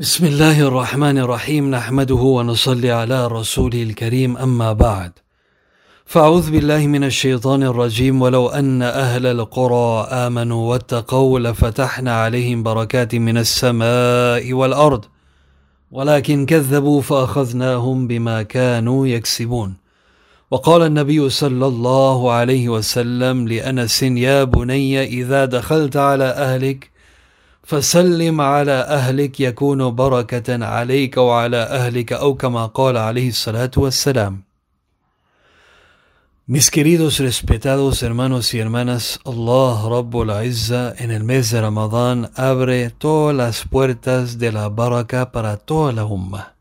بسم الله الرحمن الرحيم نحمده ونصلي على رسوله الكريم اما بعد فاعوذ بالله من الشيطان الرجيم ولو ان أهل القرى امنوا واتقوا لفتحنا عليهم بركات من السماء والارض ولكن كذبوا فاخذناهم بما كانوا يكسبون وقال النبي صلى الله عليه وسلم لانس يا بني اذا دخلت على اهلك فسلم على أهلك يكون بركة عليك وعلى أهلك أو كما قال عليه الصلاة والسلام Mis queridos respetados hermanos y hermanas, Allah Rabbul Izza en el mes de Ramadán abre todas las puertas de la baraka para toda la umma.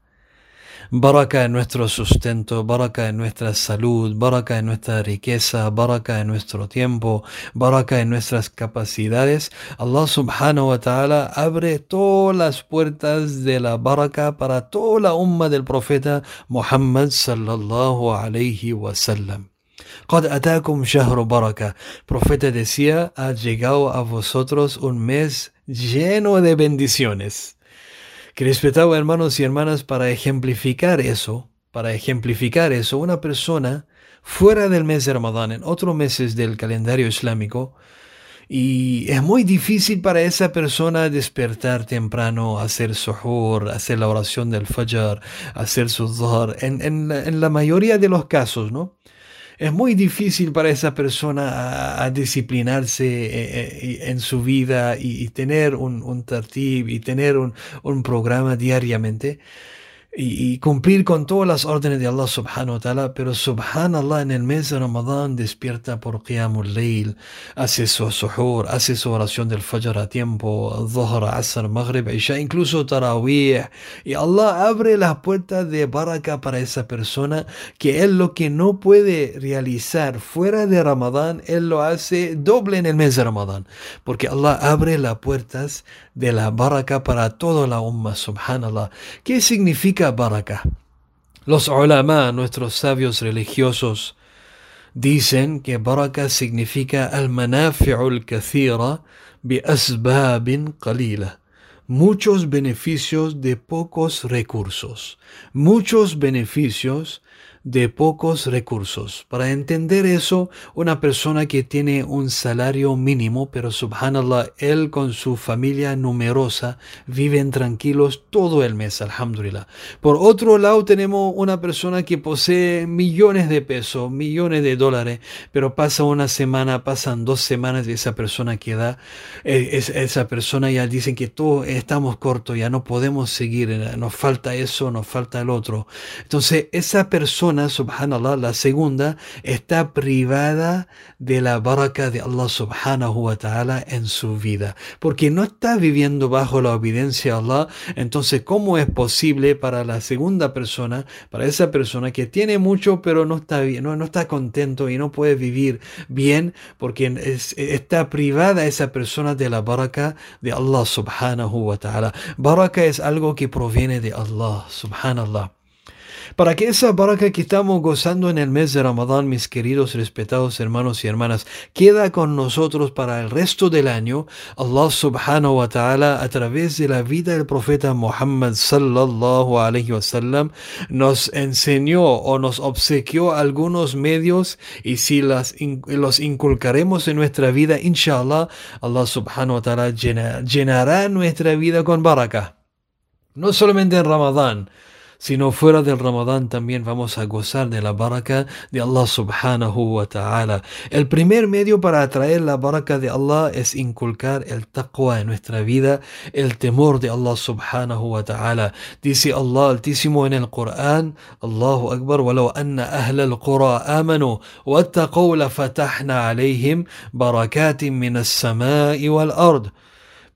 Baraka en nuestro sustento, baraka en nuestra salud, baraka en nuestra riqueza, baraka en nuestro tiempo, baraka en nuestras capacidades. Allah subhanahu wa ta'ala abre todas las puertas de la baraka para toda la umma del profeta Muhammad sallallahu alayhi wa sallam. قد أتاكم شهر baraka. Profeta decía, ha llegado a vosotros un mes lleno de bendiciones. Que respetado hermanos y hermanas, para ejemplificar eso, para ejemplificar eso, una persona fuera del mes de Ramadán, en otros meses del calendario islámico, y es muy difícil para esa persona despertar temprano, hacer suhoor, hacer la oración del fajr, hacer su dhuhr, en, en la mayoría de los casos, ¿no? Es muy difícil para esa persona a, disciplinarse eh, eh, en su vida y, tener un, un tartib y tener un, un programa diariamente y, cumplir con todas las órdenes de Allah subhanahu wa ta'ala, pero subhanallah en el mes de Ramadán despierta por Qiyamul Layl, hace su suhur, hace su oración del Fajr a tiempo, Dhuhr, Asr, Maghrib, Isha, incluso Tarawih, y Allah abre las puertas de baraka para esa persona que él lo que no puede realizar fuera de Ramadán, él lo hace doble en el mes de Ramadán, porque Allah abre las puertas de la baraka para toda la umma, subhanallah. ¿Qué significa baraka? Los ulama, nuestros sabios religiosos, dicen que baraka significa al-manafi'ul kathira bi asbabin qalila. Muchos beneficios de pocos recursos. Muchos beneficios de pocos recursos. Para entender eso, una persona que tiene un salario mínimo, pero subhanallah, él con su familia numerosa viven tranquilos todo el mes, alhamdulillah. Por otro lado, tenemos una persona que posee millones de pesos, millones de dólares, pero pasa una semana, pasan dos semanas y esa persona queda, eh, esa persona ya dicen que todos estamos cortos, ya no podemos seguir, nos falta eso, nos falta el otro. Entonces, esa persona subhanallah, la segunda, está privada de la baraka de Allah subhanahu wa ta'ala en su vida. Porque no está viviendo bajo la obediencia a Allah. Entonces, ¿cómo es posible para la segunda persona, para esa persona que tiene mucho pero no está bien, no, está contento y no puede vivir bien porque está privada esa persona de la baraka de Allah subhanahu wa ta'ala. Baraka es algo que proviene de Allah subhanallah. Para que esa baraka que estamos gozando en el mes de Ramadán, mis queridos respetados hermanos y hermanas, queda con nosotros para el resto del año, Allah subhanahu wa ta'ala a través de la vida del profeta Muhammad sallallahu alayhi wa sallam nos enseñó o nos obsequió algunos medios y si las, los inculcaremos en nuestra vida, inshallah, Allah subhanahu wa ta'ala llenará nuestra vida con baraka. No solamente en Ramadán, sino fuera del Ramadán también vamos a gozar de la baraka de Allah subhanahu wa ta'ala. El primer medio para atraer la baraka de Allah es inculcar el taqwa en nuestra vida, el temor de Allah subhanahu wa ta'ala. Dice Allah altísimo en el Corán, Allahu Akbar, walau anna ahla al-qura amanu wattaqaw la fatahna alayhim barakatin min.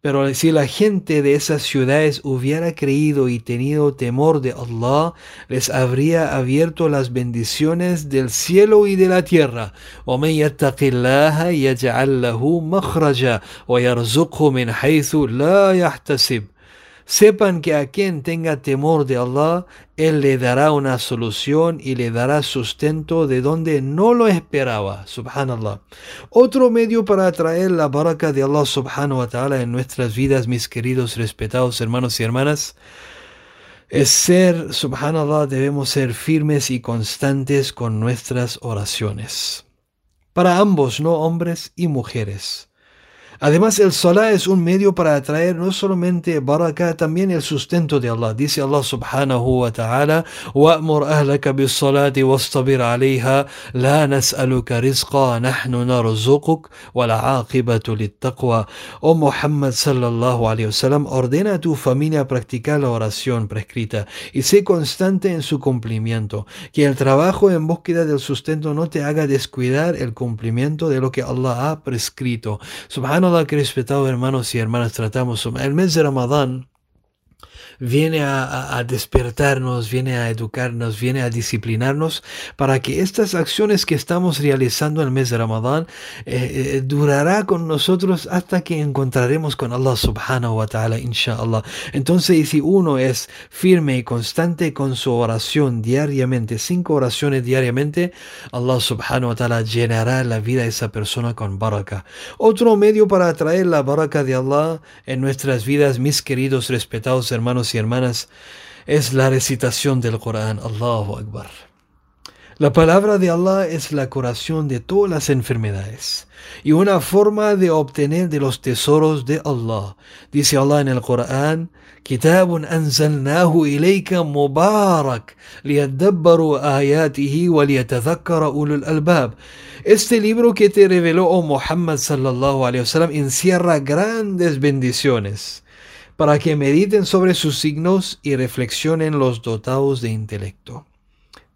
Pero si la gente de esas ciudades hubiera creído y tenido temor de Allah, les habría abierto las bendiciones del cielo y de la tierra. Sepan que a quien tenga temor de Allah, Él le dará una solución y le dará sustento de donde no lo esperaba. Subhanallah. Otro medio para atraer la baraka de Allah subhanahu wa ta'ala en nuestras vidas, mis queridos, respetados hermanos y hermanas, es ser, subhanallah, debemos ser firmes y constantes con nuestras oraciones. Para ambos, no hombres y mujeres. Además, el salah es un medio para atraer no solamente baraka, también el sustento de Allah. Dice Allah subhanahu wa ta'ala, وَأْمُرْ أَهْلَكَ بِالصَّلَاةِ وَاسْتَبِرْ عَلَيْهَا لَا نَسْأَلُكَ رِزْقًا نَحْنُ نَرْزُقُكَ وَالْعَاقِبَةُ لِلتَّقْوَى Oh Muhammad sallallahu alayhi wasallam, ordena a tu familia a practicar la oración prescrita y sé constante en su cumplimiento. Que el trabajo en búsqueda del sustento no te haga descuidar el cumplimiento de lo que Allah ha prescrito. Subhanallah que respetado hermanos y hermanas tratamos el mes de Ramadán viene a, despertarnos, viene a educarnos, viene a disciplinarnos para que estas acciones que estamos realizando en el mes de Ramadán eh, eh, durará con nosotros hasta que encontraremos con Allah subhanahu wa ta'ala, inshallah. Entonces, si uno es firme y constante con su oración diariamente, cinco oraciones diariamente, Allah subhanahu wa ta'ala llenará la vida de esa persona con baraka. Otro medio para atraer la baraka de Allah en nuestras vidas, mis queridos, respetados hermanos, y hermanas, es la recitación del Corán. Allahu Akbar. La palabra de Allah es la curación de todas las enfermedades y una forma de obtener de los tesoros de Allah. Dice Allah en el Corán, كتاب أنزلناه إليك مبارك ليدبروا آياته وليتذكر أولو الألباب. Este libro que te reveló, oh Muhammad sallallahu alayhi wasallam, encierra grandes bendiciones para que mediten sobre sus signos y reflexionen los dotados de intelecto.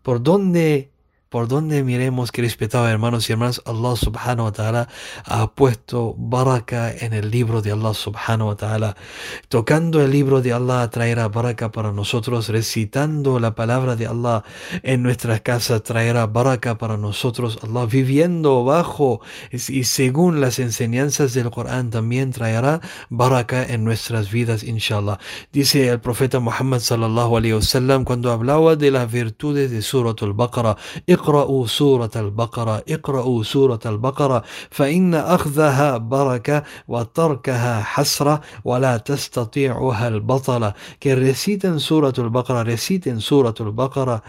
¿Por dónde por donde miremos que respetados hermanos y hermanas, Allah subhanahu wa ta'ala ha puesto baraka en el libro de Allah subhanahu wa ta'ala. Tocando el libro de Allah traerá baraka para nosotros, recitando la palabra de Allah en nuestras casas traerá baraka para nosotros. Allah viviendo bajo y según las enseñanzas del Corán también traerá baraka en nuestras vidas, inshallah. Dice el profeta Muhammad sallallahu alayhi wa sallam cuando hablaba de las virtudes de Surat al-Baqarah, اقرأوا سورة البقرة اقرأوا سورة البقرة فإن أخذها بركة وتركها حسرة ولا تستطيعها البطلة que reciten سورة البقرة reciten سورة البقرة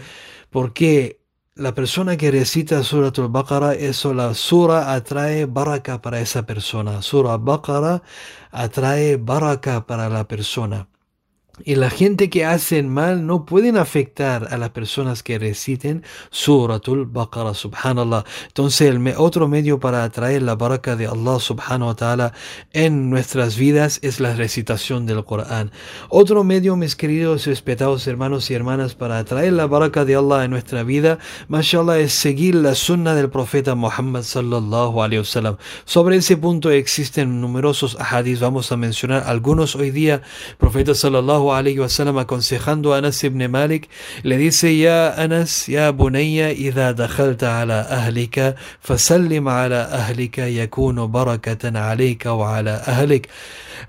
porque la persona que recita Surah al-Baqarah, eso la sura atrae baraka para esa persona. Surah al-Baqarah atrae baraka para la persona. Y la gente que hacen mal no pueden afectar a las personas que reciten Suratul Baqarah, subhanallah. Entonces, el otro medio para atraer la baraka de Allah, subhanahu wa ta'ala, en nuestras vidas es la recitación del Corán. Otro medio, mis queridos respetados hermanos y hermanas, para atraer la baraka de Allah en nuestra vida, mashallah, es seguir la sunna del profeta Muhammad sallallahu alayhi wasallam. Sobre ese punto existen numerosos hadiths, vamos a mencionar algunos hoy día. Profeta sallallahu alayhi wasallam aconsejando a Anas ibn Malik, le dice, Ya Anas, ya Bunayya, idha dakhalta ala ahlika, fasallim ala ahlika yakunu barakatan alayka wa ala ahlik.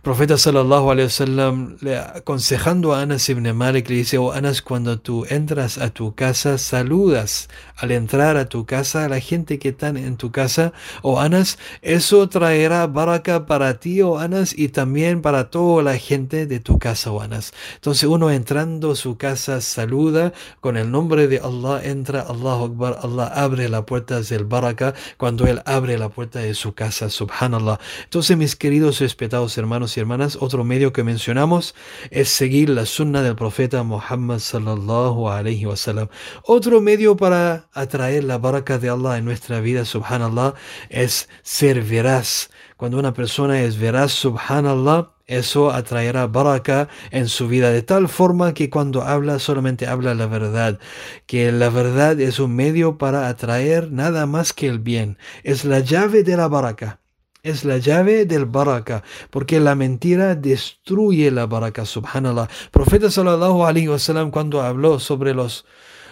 Profeta sallallahu alayhi wasallam aconsejando a Anas ibn Malik le dice, oh Anas, cuando tú entras a tu casa, saludas al entrar a tu casa a la gente que está en tu casa, oh Anas, eso traerá baraka para ti, oh Anas, y también para toda la gente de tu casa, oh Anas. Entonces uno entrando a su casa saluda con el nombre de Allah, entra Allahu Akbar, Allah abre la puerta del baraka cuando Él abre la puerta de su casa, subhanallah. Entonces mis queridos respetados hermanos, y hermanas, otro medio que mencionamos es seguir la sunna del profeta Muhammad sallallahu alayhi wasallam. Otro medio para atraer la baraka de Allah en nuestra vida, subhanallah, es ser veraz. Cuando una persona es veraz, subhanallah, eso atraerá baraka en su vida de tal forma que cuando habla solamente habla la verdad, que la verdad es un medio para atraer nada más que el bien, es la llave de la baraka. Es la llave del baraka, porque la mentira destruye la baraka, subhanallah. Profeta sallallahu alaihi wasallam cuando habló sobre los,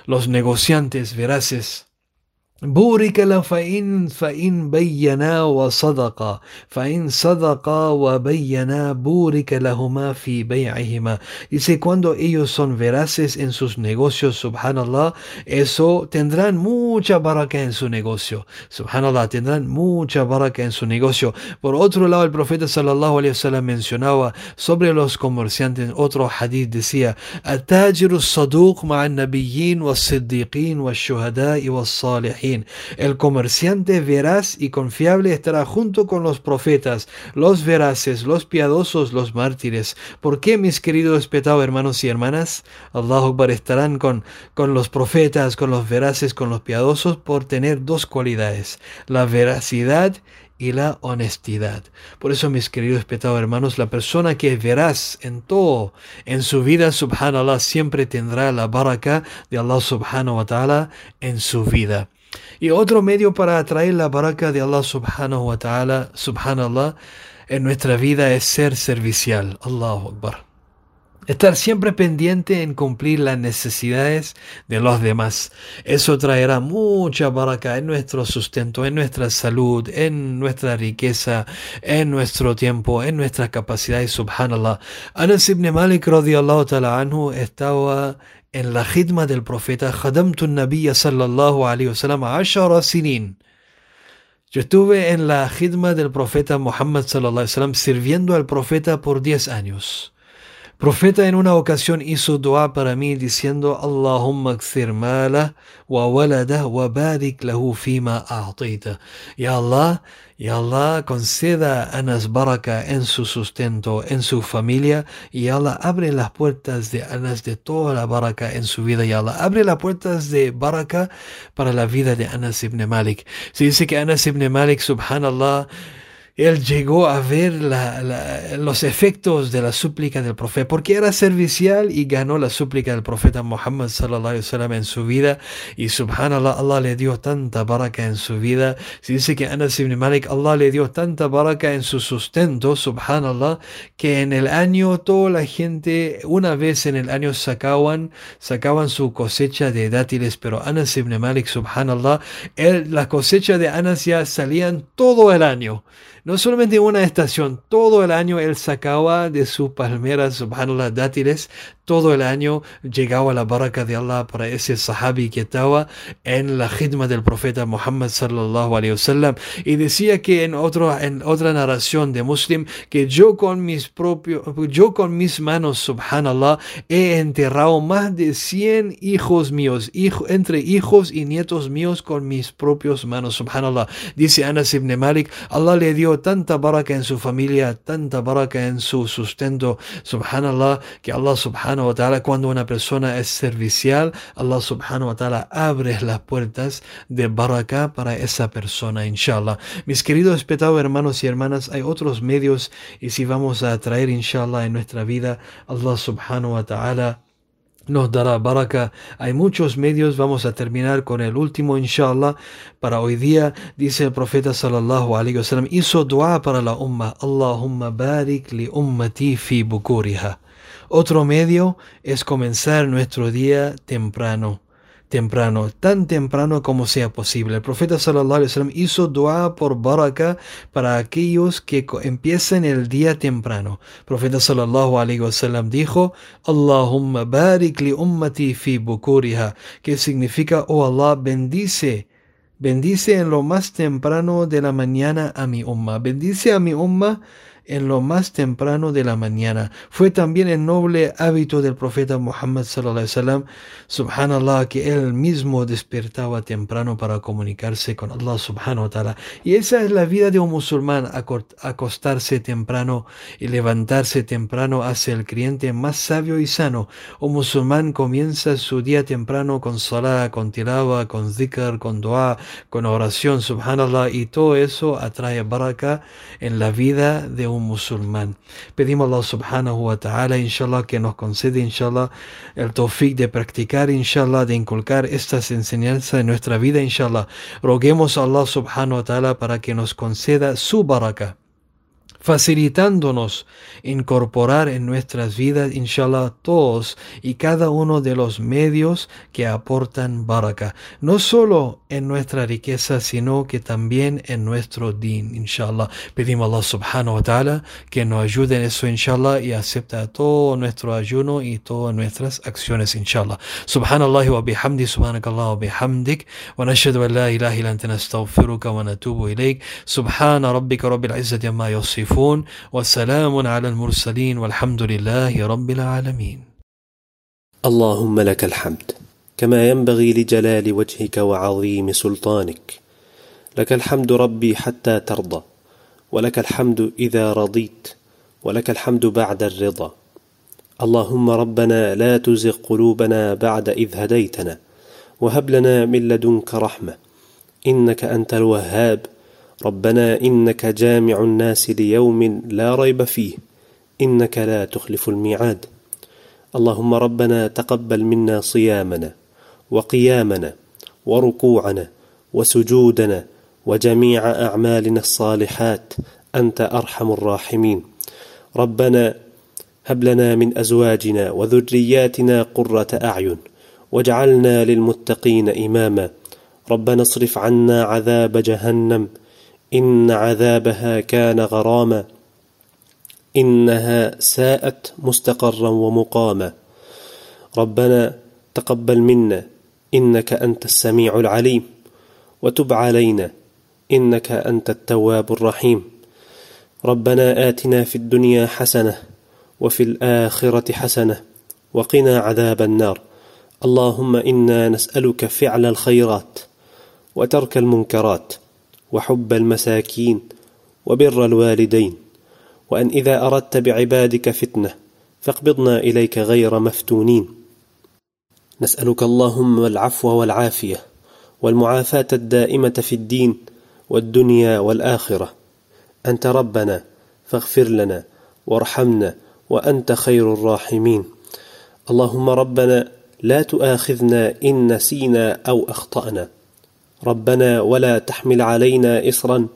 los negociantes veraces, بورك له فإن فإن بينا وصدقا فإن صدقا وبينا بورك لهما في بيعهما dice cuando ellos son veraces en sus negocios subhanallah eso tendrán mucha baraka en su negocio subhanallah tendrán mucha baraka en su negocio por otro lado el profeta sallallahu alaihi wasallam mencionaba sobre los comerciantes otro hadith decía التاجر الصدوق مع النبيين والصديقين والشهداء والصالحين el comerciante veraz y confiable estará junto con los profetas, los veraces, los piadosos, los mártires. ¿Por qué, mis queridos respetados hermanos y hermanas? Allah Akbar estarán con, con los profetas, con los veraces, con los piadosos por tener dos cualidades, la veracidad y la honestidad. Por eso, mis queridos respetados hermanos, la persona que veraz en todo, en su vida, subhanallah, siempre tendrá la baraka de Allah subhanahu wa ta'ala en su vida. Y otro medio para atraer la baraka de Allah subhanahu wa ta'ala, subhanallah, en nuestra vida es ser servicial. Allahu Akbar. Estar siempre pendiente en cumplir las necesidades de los demás. Eso traerá mucha baraka en nuestro sustento, en nuestra salud, en nuestra riqueza, en nuestro tiempo, en nuestras capacidades. Subhanallah. Anas ibn Malik radiallahu ta'ala anhu estaba en la khidma del profeta Khadamtun Nabiya sallallahu alayhi wasallam ashara sinin. Yo estuve en la khidma del profeta Muhammad sallallahu alayhi wasallam sirviendo al profeta por 10 años. Profeta en una ocasión hizo dua para mí diciendo Allahumma kthir mala wa walada wa barik lahu fima a'tita. Ya Allah, Ya Allah conceda a Anas baraka en su sustento, en su familia, y Allah abre las puertas de Anas de toda la baraka en su vida, Ya Allah abre las puertas de baraka para la vida de Anas ibn Malik. Se dice que Anas ibn Malik, subhanallah, él llegó a ver los efectos de la súplica del profeta, porque era servicial y ganó la súplica del profeta Muhammad sallallahu alaihi en su vida. Y subhanallah, Allah le dio tanta baraka en su vida. Se dice que Anas ibn Malik, Allah le dio tanta baraka en su sustento, subhanallah, que en el año toda la gente, una vez en el año sacaban, sacaban su cosecha de dátiles, pero Anas ibn Malik, subhanallah, él, la cosecha de Anas ya salían todo el año. No solamente una estación, todo el año él sacaba de sus palmeras, subhanallah, dátiles, todo el año llegaba la baraka de Allah para ese sahabi que estaba en la khidma del profeta Muhammad sallallahu alaihi wasallam y decía que en otro en otra narración de Muslim que yo con mis propios yo con mis manos subhanallah he enterrado más de 100 hijos míos entre hijos y nietos míos con mis propios manos subhanallah. Dice Anas ibn Malik Allah le dio tanta baraka en su familia tanta baraka en su sustento subhanallah que Allah subhanahu wa ta'ala, cuando una persona es servicial, Allah subhanahu wa ta'ala abre las puertas de baraka para esa persona, inshallah. Mis queridos respetados hermanos y hermanas, hay otros medios y si vamos a traer, inshallah, en nuestra vida, Allah subhanahu wa ta'ala nos dará baraka. Hay muchos medios, vamos a terminar con el último, inshallah. Para hoy día, dice el profeta sallallahu alaihi wasallam, hizo dua para la umma. Allahumma barik li ummati fi bukuriha. Otro medio es comenzar nuestro día temprano, temprano, tan temprano como sea posible. El profeta sallallahu alaihi wasallam hizo dua por baraka para aquellos que empiecen el día temprano. El profeta sallallahu alaihi wasallam dijo: "Allahumma barik li ummati fi bukuriha", que significa: "Oh Allah, bendice Bendice en lo más temprano de la mañana a mi umma. Bendice a mi umma en lo más temprano de la mañana. Fue también el noble hábito del profeta Muhammad sallallahu subhanallah, que él mismo despertaba temprano para comunicarse con Allah subhanahu wa ta'ala. Y esa es la vida de un musulmán, acostarse temprano y levantarse temprano hace el creyente más sabio y sano. Un musulmán comienza su día temprano con salah, con tilawa, con zikr, con dua, con oración, subhanallah, y todo eso atrae baraka en la vida de un musulmán. Pedimos a Allah subhanahu wa ta'ala, inshallah, que nos concede, inshallah, el tawfiq de practicar, inshallah, de inculcar estas enseñanzas en nuestra vida, inshallah. Roguemos a Allah subhanahu wa ta'ala para que nos conceda su baraka facilitándonos incorporar en nuestras vidas, inshallah, todos y cada uno de los medios que aportan baraka, no solo en nuestra riqueza, sino que también en nuestro din, inshallah. Pedimos a Allah subhanahu wa ta'ala que nos ayude en eso, inshallah, y acepta todo nuestro ayuno y todas nuestras acciones, inshallah. Subhanallah wa bihamdi, subhanakallah wa bihamdik, wa nashhadu an la ilaha illa anta nastaghfiruka wa natubu ilayk. Subhana rabbika rabbil izzati amma yasifun, wa salamun ala al-mursalin, walhamdulillahi rabbil alamin. اللهم لك الحمد. كما ينبغي لجلال وجهك وعظيم سلطانك. لك الحمد ربي حتى ترضى. ولك الحمد إذا رضيت. ولك الحمد بعد الرضا. اللهم ربنا لا تزغ قلوبنا بعد إذ هديتنا. وهب لنا من لدنك رحمة. إنك أنت الوهاب. ربنا إنك جامع الناس ليوم لا ريب فيه إنك لا تخلف الميعاد. اللهم ربنا تقبل منا صيامنا وقيامنا وركوعنا وسجودنا وجميع أعمالنا الصالحات أنت أرحم الراحمين. ربنا هب لنا من أزواجنا وذرياتنا قرة أعين واجعلنا للمتقين إماما. ربنا اصرف عنا عذاب جهنم إن عذابها كان غراما إنها ساءت مستقرا ومقاما. ربنا تقبل منا إنك أنت السميع العليم. وتب علينا إنك أنت التواب الرحيم. ربنا آتنا في الدنيا حسنة وفي الآخرة حسنة وقنا عذاب النار. اللهم إنا نسألك فعل الخيرات وترك المنكرات. وحب المساكين وبر الوالدين وأن إذا أردت بعبادك فتنة فاقبضنا إليك غير مفتونين. نسألك اللهم العفو والعافية والمعافاة الدائمة في الدين والدنيا والآخرة. أنت ربنا فاغفر لنا وارحمنا وأنت خير الراحمين. اللهم ربنا لا تؤاخذنا إن نسينا أو أخطأنا. ربنا ولا تحمل علينا اصرا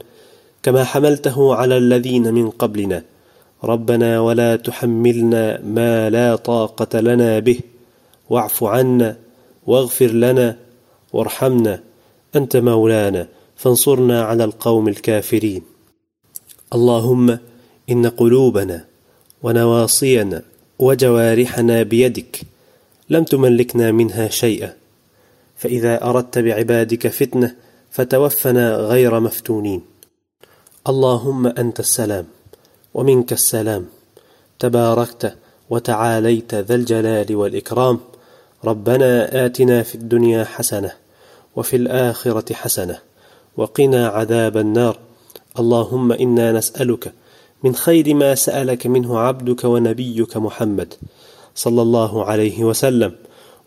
كما حملته على الذين من قبلنا. ربنا ولا تحملنا ما لا طاقة لنا به. واعف عنا واغفر لنا وارحمنا. أنت مولانا فانصرنا على القوم الكافرين. اللهم إن قلوبنا ونواصينا وجوارحنا بيدك لم تملكنا منها شيئا. فإذا أردت بعبادك فتنة فتوفنا غير مفتونين. اللهم أنت السلام ومنك السلام. تباركت وتعاليت ذا الجلال والإكرام. ربنا آتنا في الدنيا حسنة وفي الآخرة حسنة وقنا عذاب النار. اللهم إنا نسألك من خير ما سألك منه عبدك ونبيك محمد صلى الله عليه وسلم.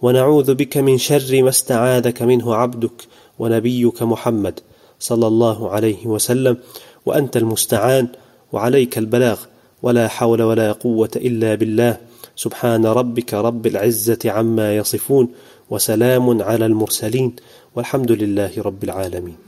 ونعوذ بك من شر ما استعاذك منه عبدك ونبيك محمد صلى الله عليه وسلم وأنت المستعان وعليك البلاغ ولا حول ولا قوة إلا بالله. سبحان ربك رب العزة عما يصفون وسلام على المرسلين والحمد لله رب العالمين.